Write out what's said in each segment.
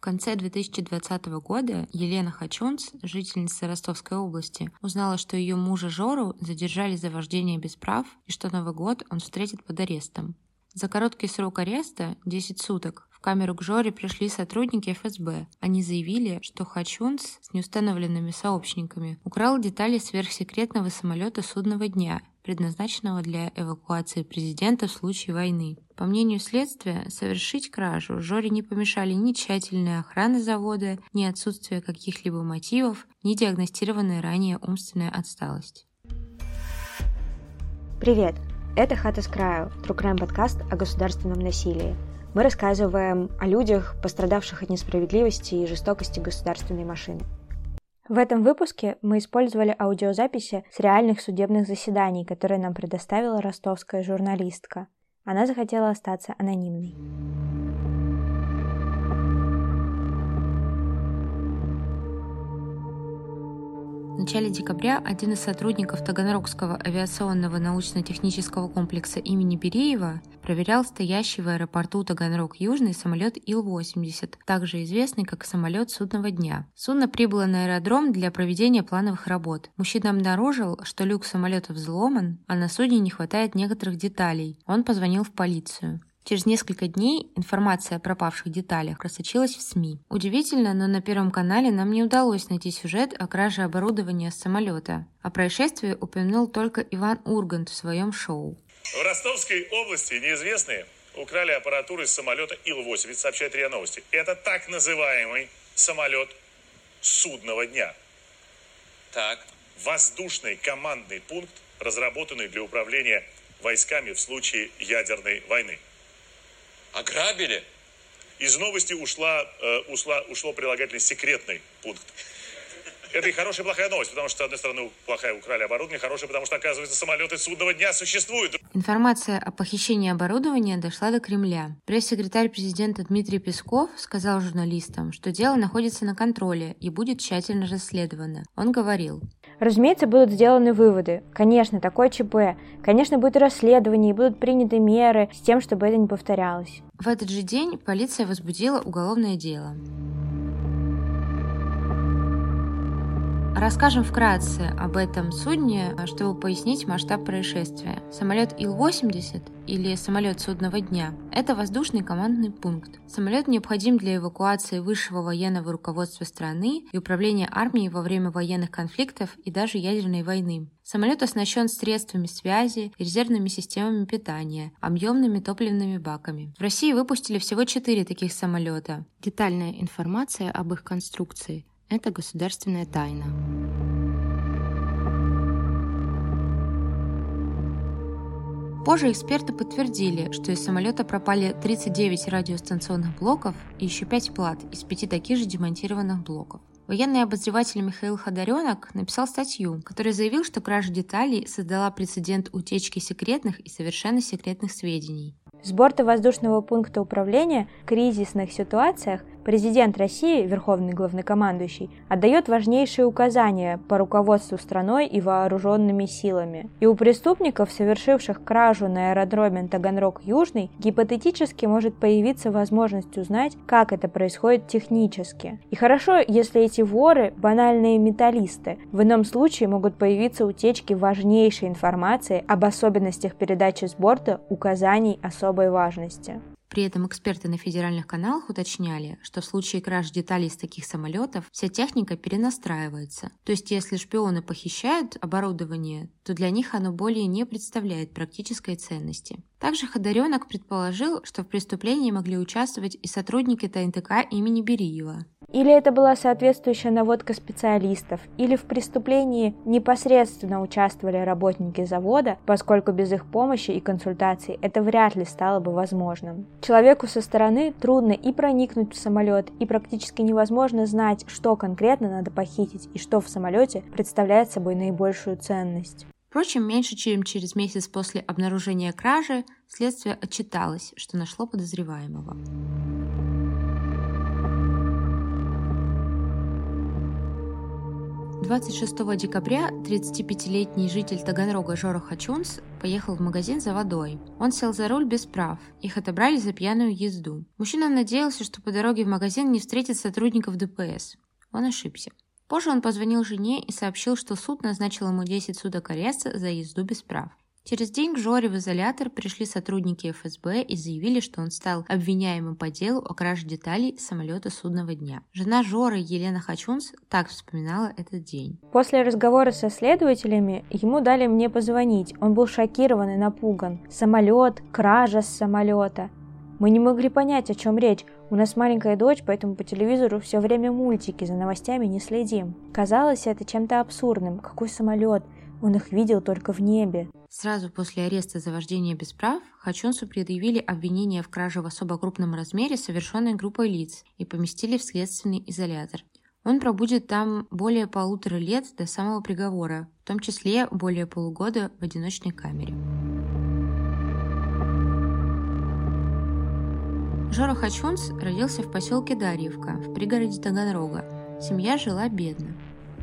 В конце 2020 года Елена Хачунц, жительница Ростовской области, узнала, что ее мужа Жору задержали за вождение без прав и что Новый год он встретит под арестом. За короткий срок ареста, 10 суток, в камеру к Жоре пришли сотрудники ФСБ. Они заявили, что Хачунц с неустановленными сообщниками украл детали сверхсекретного самолета судного дня, предназначенного для эвакуации президента в случае войны. По мнению следствия, совершить кражу Жоре не помешали ни тщательная охрана завода, ни отсутствие каких-либо мотивов, ни диагностированная ранее умственная отсталость. Привет! Это «Хата с краю» – Трукрайм подкаст о государственном насилии – мы рассказываем о людях, пострадавших от несправедливости и жестокости государственной машины. В этом выпуске мы использовали аудиозаписи с реальных судебных заседаний, которые нам предоставила ростовская журналистка. Она захотела остаться анонимной. В начале декабря один из сотрудников Таганрогского авиационного научно-технического комплекса имени Береева проверял стоящий в аэропорту Таганрог-Южный самолет Ил-80, также известный как самолет судного дня. Судно прибыло на аэродром для проведения плановых работ. Мужчина обнаружил, что люк самолета взломан, а на судне не хватает некоторых деталей. Он позвонил в полицию. Через несколько дней информация о пропавших деталях просочилась в СМИ. Удивительно, но на Первом канале нам не удалось найти сюжет о краже оборудования с самолета. О происшествии упомянул только Иван Ургант в своем шоу. В Ростовской области неизвестные украли аппаратуру из самолета Ил-80, сообщает РИА Новости. Это так называемый самолет судного дня. Так. Воздушный командный пункт, разработанный для управления войсками в случае ядерной войны. Ограбили? Из новости ушла, э, ушла, ушло прилагательное секретный пункт. Это и хорошая, и плохая новость, потому что, с одной стороны, плохая украли оборудование, хорошая, потому что, оказывается, самолеты судного дня существуют. Информация о похищении оборудования дошла до Кремля. Пресс-секретарь президента Дмитрий Песков сказал журналистам, что дело находится на контроле и будет тщательно расследовано. Он говорил, Разумеется, будут сделаны выводы. Конечно, такое ЧП. Конечно, будет расследование и будут приняты меры с тем, чтобы это не повторялось. В этот же день полиция возбудила уголовное дело. Расскажем вкратце об этом судне, чтобы пояснить масштаб происшествия. Самолет Ил-80 или самолет судного дня – это воздушный командный пункт. Самолет необходим для эвакуации высшего военного руководства страны и управления армией во время военных конфликтов и даже ядерной войны. Самолет оснащен средствами связи, резервными системами питания, объемными топливными баками. В России выпустили всего четыре таких самолета. Детальная информация об их конструкции это государственная тайна. Позже эксперты подтвердили, что из самолета пропали 39 радиостанционных блоков и еще 5 плат из 5 таких же демонтированных блоков. Военный обозреватель Михаил Ходоренок написал статью, который заявил, что кража деталей создала прецедент утечки секретных и совершенно секретных сведений. С борта воздушного пункта управления в кризисных ситуациях Президент России, верховный главнокомандующий, отдает важнейшие указания по руководству страной и вооруженными силами. И у преступников, совершивших кражу на аэродроме Таганрог-Южный, гипотетически может появиться возможность узнать, как это происходит технически. И хорошо, если эти воры – банальные металлисты. В ином случае могут появиться утечки важнейшей информации об особенностях передачи с борта указаний особой важности. При этом эксперты на федеральных каналах уточняли, что в случае краж деталей из таких самолетов вся техника перенастраивается. То есть если шпионы похищают оборудование, то для них оно более не представляет практической ценности. Также Ходоренок предположил, что в преступлении могли участвовать и сотрудники ТНТК имени Бериева. Или это была соответствующая наводка специалистов, или в преступлении непосредственно участвовали работники завода, поскольку без их помощи и консультаций это вряд ли стало бы возможным. Человеку со стороны трудно и проникнуть в самолет, и практически невозможно знать, что конкретно надо похитить и что в самолете представляет собой наибольшую ценность. Впрочем, меньше чем через месяц после обнаружения кражи следствие отчиталось, что нашло подозреваемого. 26 декабря 35-летний житель Таганрога Жора Хачунс поехал в магазин за водой. Он сел за руль без прав. Их отобрали за пьяную езду. Мужчина надеялся, что по дороге в магазин не встретит сотрудников ДПС. Он ошибся. Позже он позвонил жене и сообщил, что суд назначил ему 10 суток ареста за езду без прав. Через день к Жоре в изолятор пришли сотрудники ФСБ и заявили, что он стал обвиняемым по делу о краже деталей самолета судного дня. Жена Жоры Елена Хачунс так вспоминала этот день. После разговора со следователями ему дали мне позвонить. Он был шокирован и напуган. Самолет, кража с самолета. Мы не могли понять, о чем речь. У нас маленькая дочь, поэтому по телевизору все время мультики, за новостями не следим. Казалось это чем-то абсурдным. Какой самолет? Он их видел только в небе. Сразу после ареста за вождение без прав Хачунсу предъявили обвинение в краже в особо крупном размере, совершенной группой лиц, и поместили в следственный изолятор. Он пробудет там более полутора лет до самого приговора, в том числе более полугода в одиночной камере. Жора Хачунс родился в поселке Дарьевка, в пригороде Таганрога. Семья жила бедно.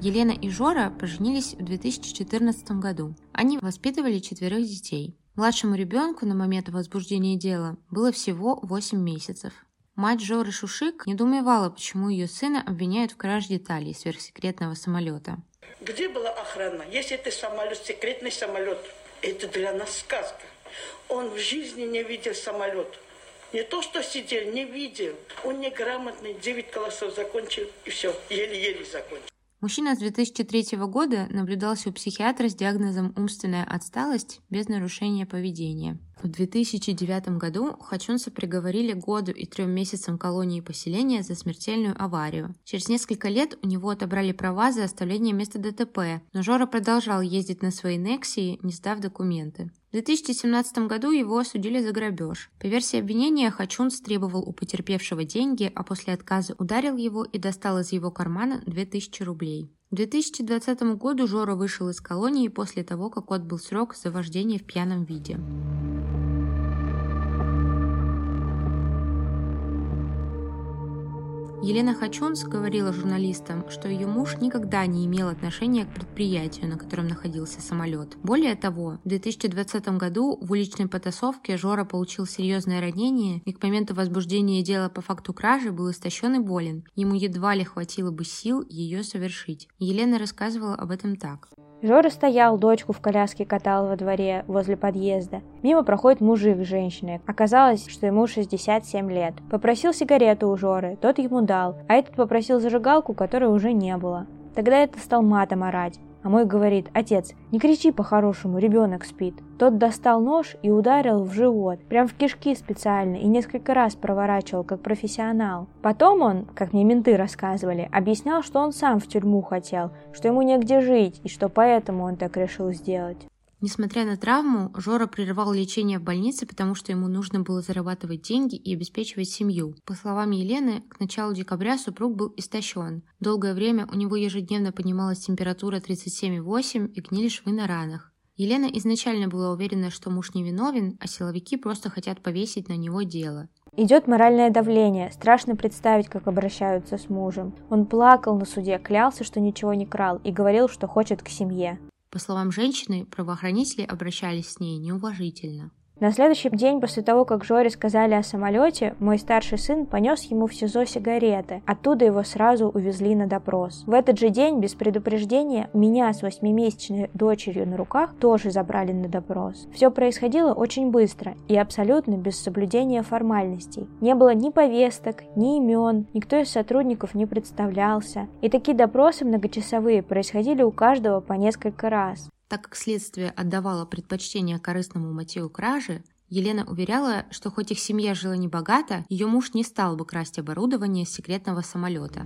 Елена и Жора поженились в 2014 году. Они воспитывали четверых детей. Младшему ребенку на момент возбуждения дела было всего 8 месяцев. Мать Жоры Шушик недоумевала, почему ее сына обвиняют в краже деталей сверхсекретного самолета. Где была охрана? Если это самолет, секретный самолет, это для нас сказка. Он в жизни не видел самолет. Не то, что сидел, не видел. Он неграмотный, 9 классов закончил, и все, еле-еле закончил. Мужчина с 2003 года наблюдался у психиатра с диагнозом умственная отсталость без нарушения поведения. В 2009 году Хачунса приговорили году и трем месяцам колонии поселения за смертельную аварию. Через несколько лет у него отобрали права за оставление места ДТП, но Жора продолжал ездить на своей Нексии, не сдав документы. В 2017 году его осудили за грабеж. По версии обвинения, Хачунс требовал у потерпевшего деньги, а после отказа ударил его и достал из его кармана 2000 рублей. К 2020 году Жора вышел из колонии после того, как отбыл срок за вождение в пьяном виде. Елена Хачунс говорила журналистам, что ее муж никогда не имел отношения к предприятию, на котором находился самолет. Более того, в 2020 году в уличной потасовке Жора получил серьезное ранение и к моменту возбуждения дела по факту кражи был истощен и болен. Ему едва ли хватило бы сил ее совершить. Елена рассказывала об этом так. Жора стоял, дочку в коляске катал во дворе возле подъезда. Мимо проходит мужик с женщиной. Оказалось, что ему 67 лет. Попросил сигарету у Жоры, тот ему дал, а этот попросил зажигалку, которой уже не было. Тогда это стал матом орать. А мой говорит, отец, не кричи по-хорошему, ребенок спит. Тот достал нож и ударил в живот, прям в кишки специально, и несколько раз проворачивал, как профессионал. Потом он, как мне менты рассказывали, объяснял, что он сам в тюрьму хотел, что ему негде жить, и что поэтому он так решил сделать. Несмотря на травму, Жора прерывал лечение в больнице, потому что ему нужно было зарабатывать деньги и обеспечивать семью. По словам Елены, к началу декабря супруг был истощен. Долгое время у него ежедневно поднималась температура 37,8 и гнили швы на ранах. Елена изначально была уверена, что муж невиновен, а силовики просто хотят повесить на него дело. Идет моральное давление. Страшно представить, как обращаются с мужем. Он плакал на суде, клялся, что ничего не крал и говорил, что хочет к семье. По словам женщины, правоохранители обращались с ней неуважительно. На следующий день после того, как Жоре сказали о самолете, мой старший сын понес ему в СИЗО сигареты. Оттуда его сразу увезли на допрос. В этот же день, без предупреждения, меня с восьмимесячной дочерью на руках тоже забрали на допрос. Все происходило очень быстро и абсолютно без соблюдения формальностей. Не было ни повесток, ни имен, никто из сотрудников не представлялся. И такие допросы многочасовые происходили у каждого по несколько раз. Так как следствие отдавало предпочтение корыстному мотиву кражи, Елена уверяла, что хоть их семья жила небогато, ее муж не стал бы красть оборудование секретного самолета.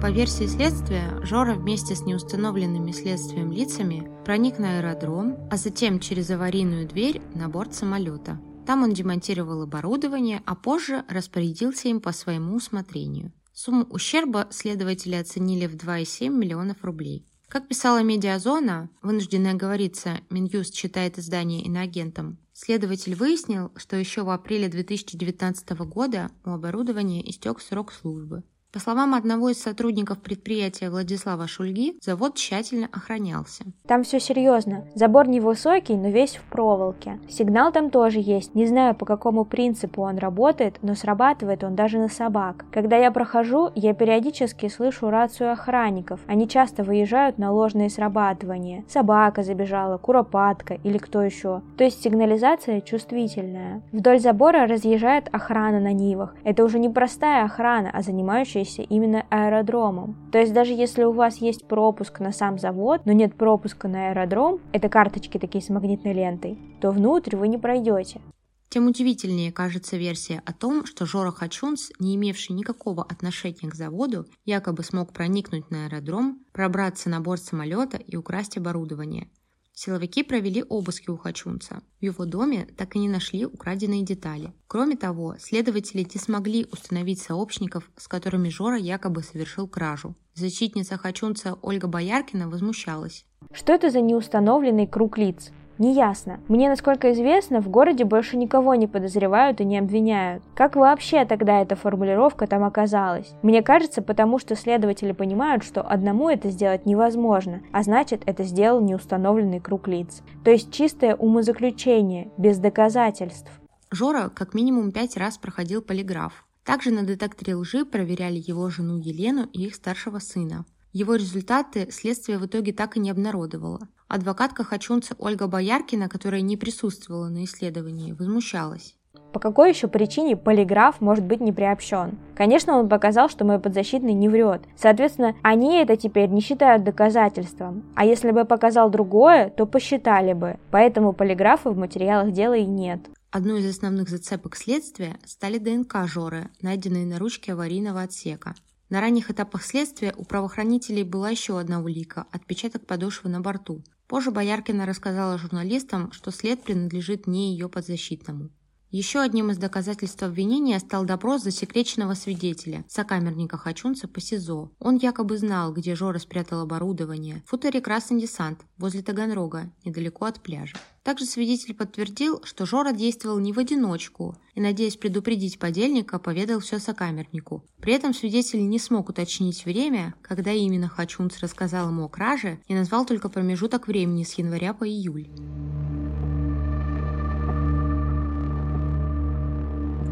По версии следствия, Жора вместе с неустановленными следствием лицами проник на аэродром, а затем через аварийную дверь на борт самолета. Там он демонтировал оборудование, а позже распорядился им по своему усмотрению. Сумму ущерба следователи оценили в 2,7 миллионов рублей. Как писала «Медиазона», вынужденная говориться, Минюст считает издание иноагентом, следователь выяснил, что еще в апреле 2019 года у оборудования истек срок службы. По словам одного из сотрудников предприятия Владислава Шульги, завод тщательно охранялся. Там все серьезно. Забор невысокий, но весь в проволоке. Сигнал там тоже есть. Не знаю, по какому принципу он работает, но срабатывает он даже на собак. Когда я прохожу, я периодически слышу рацию охранников. Они часто выезжают на ложные срабатывания. Собака забежала, куропатка или кто еще. То есть сигнализация чувствительная. Вдоль забора разъезжает охрана на Нивах. Это уже не простая охрана, а занимающая являющийся именно аэродромом. То есть даже если у вас есть пропуск на сам завод, но нет пропуска на аэродром, это карточки такие с магнитной лентой, то внутрь вы не пройдете. Тем удивительнее кажется версия о том, что Жора Хачунс, не имевший никакого отношения к заводу, якобы смог проникнуть на аэродром, пробраться на борт самолета и украсть оборудование – Силовики провели обыски у Хачунца. В его доме так и не нашли украденные детали. Кроме того, следователи не смогли установить сообщников, с которыми Жора якобы совершил кражу. Защитница Хачунца Ольга Бояркина возмущалась. Что это за неустановленный круг лиц? Неясно. Мне, насколько известно, в городе больше никого не подозревают и не обвиняют. Как вообще тогда эта формулировка там оказалась? Мне кажется, потому что следователи понимают, что одному это сделать невозможно, а значит, это сделал неустановленный круг лиц. То есть чистое умозаключение, без доказательств. Жора как минимум пять раз проходил полиграф. Также на детекторе лжи проверяли его жену Елену и их старшего сына. Его результаты следствие в итоге так и не обнародовало. Адвокатка Хачунца Ольга Бояркина, которая не присутствовала на исследовании, возмущалась. По какой еще причине полиграф может быть не приобщен? Конечно, он показал, что мой подзащитный не врет. Соответственно, они это теперь не считают доказательством. А если бы показал другое, то посчитали бы. Поэтому полиграфа в материалах дела и нет. Одной из основных зацепок следствия стали ДНК Жоры, найденные на ручке аварийного отсека. На ранних этапах следствия у правоохранителей была еще одна улика – отпечаток подошвы на борту. Позже Бояркина рассказала журналистам, что след принадлежит не ее подзащитному. Еще одним из доказательств обвинения стал допрос засекреченного свидетеля, сокамерника Хачунца по СИЗО. Он якобы знал, где Жора спрятал оборудование. В футоре «Красный десант» возле Таганрога, недалеко от пляжа. Также свидетель подтвердил, что Жора действовал не в одиночку и, надеясь предупредить подельника, поведал все сокамернику. При этом свидетель не смог уточнить время, когда именно Хачунц рассказал ему о краже и назвал только промежуток времени с января по июль.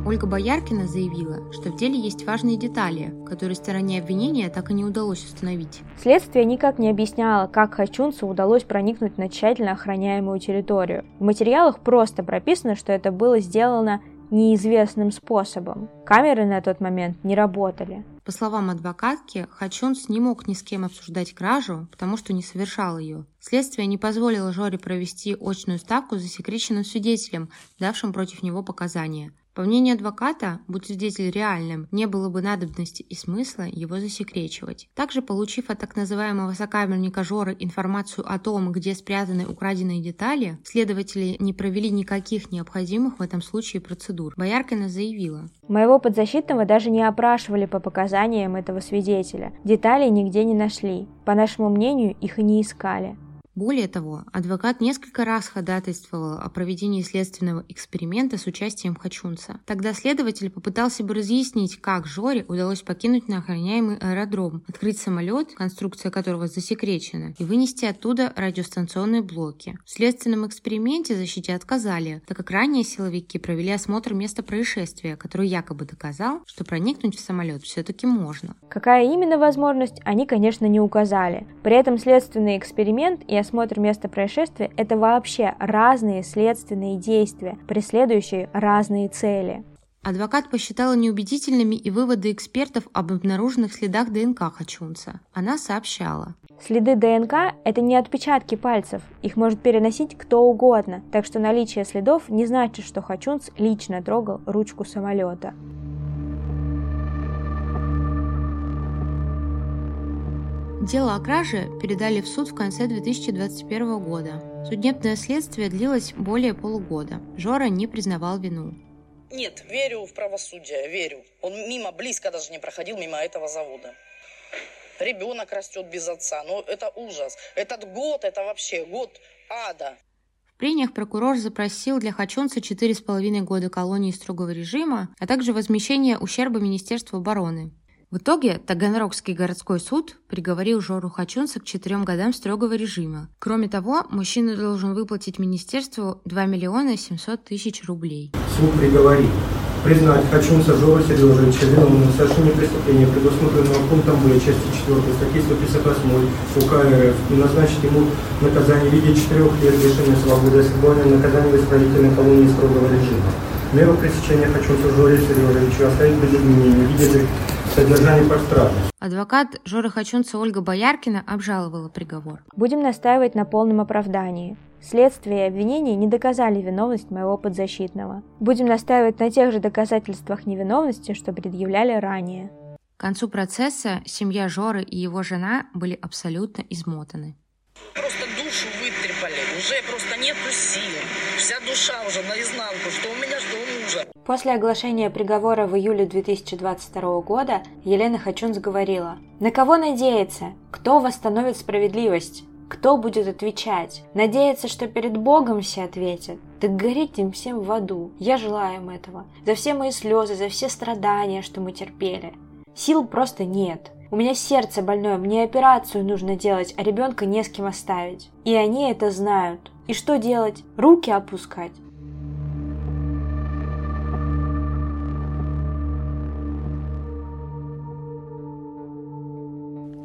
Ольга Бояркина заявила, что в деле есть важные детали, которые стороне обвинения так и не удалось установить. Следствие никак не объясняло, как Хачунцу удалось проникнуть на тщательно охраняемую территорию. В материалах просто прописано, что это было сделано неизвестным способом. Камеры на тот момент не работали. По словам адвокатки, Хачунс не мог ни с кем обсуждать кражу, потому что не совершал ее. Следствие не позволило Жоре провести очную ставку за засекреченным свидетелем, давшим против него показания. По мнению адвоката, будь свидетель реальным, не было бы надобности и смысла его засекречивать. Также, получив от так называемого сокамерника Жоры информацию о том, где спрятаны украденные детали, следователи не провели никаких необходимых в этом случае процедур. Бояркина заявила. Моего подзащитного даже не опрашивали по показаниям этого свидетеля. Деталей нигде не нашли. По нашему мнению, их и не искали. Более того, адвокат несколько раз ходатайствовал о проведении следственного эксперимента с участием Хачунца. Тогда следователь попытался бы разъяснить, как Жоре удалось покинуть неохраняемый аэродром, открыть самолет, конструкция которого засекречена, и вынести оттуда радиостанционные блоки. В следственном эксперименте защите отказали, так как ранее силовики провели осмотр места происшествия, который якобы доказал, что проникнуть в самолет все-таки можно. Какая именно возможность, они, конечно, не указали. При этом следственный эксперимент и осмотр места происшествия – это вообще разные следственные действия, преследующие разные цели. Адвокат посчитала неубедительными и выводы экспертов об обнаруженных следах ДНК Хачунца. Она сообщала. Следы ДНК – это не отпечатки пальцев, их может переносить кто угодно, так что наличие следов не значит, что Хачунц лично трогал ручку самолета. Дело о краже передали в суд в конце 2021 года. Судебное следствие длилось более полугода. Жора не признавал вину. Нет, верю в правосудие, верю. Он мимо, близко даже не проходил мимо этого завода. Ребенок растет без отца. Ну, это ужас. Этот год, это вообще год ада. В прениях прокурор запросил для Хачонца 4,5 года колонии строгого режима, а также возмещение ущерба Министерству обороны. В итоге Таганрогский городской суд приговорил Жору Хачунца к четырем годам строгого режима. Кроме того, мужчина должен выплатить министерству 2 миллиона 700 тысяч рублей. Суд приговорил признать Хачунца Жору Сережевича виновным в совершении преступления, предусмотренного пунктом Б части 4 статьи 158 УК РФ и назначить ему наказание в виде 4 лет лишения свободы, освобождения наказания в исправительной колонии строгого режима. Меру пресечения Хачунца Жору Сережевичу оставить без изменений в виде содержания под стражей. Адвокат Жоры Хачунца Ольга Бояркина обжаловала приговор. Будем настаивать на полном оправдании. Следствие и обвинение не доказали виновность моего подзащитного. Будем настаивать на тех же доказательствах невиновности, что предъявляли ранее. К концу процесса семья Жоры и его жена были абсолютно измотаны. Просто душу вытрепали, уже просто нету сил. Вся душа уже наизнанку, что у меня, что у мужа. После оглашения приговора в июле 2022 года Елена Хачунц говорила, «На кого надеяться? Кто восстановит справедливость? Кто будет отвечать? Надеяться, что перед Богом все ответят? Так гореть им всем в аду. Я желаю им этого. За все мои слезы, за все страдания, что мы терпели. Сил просто нет. У меня сердце больное, мне операцию нужно делать, а ребенка не с кем оставить. И они это знают. И что делать? Руки опускать?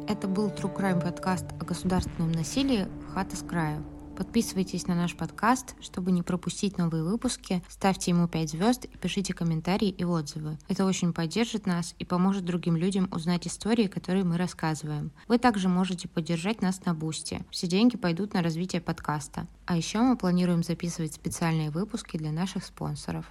Это был True Crime подкаст о государственном насилии «Хата с краю». Подписывайтесь на наш подкаст, чтобы не пропустить новые выпуски, ставьте ему 5 звезд и пишите комментарии и отзывы. Это очень поддержит нас и поможет другим людям узнать истории, которые мы рассказываем. Вы также можете поддержать нас на Boosty. Все деньги пойдут на развитие подкаста. А еще мы планируем записывать специальные выпуски для наших спонсоров.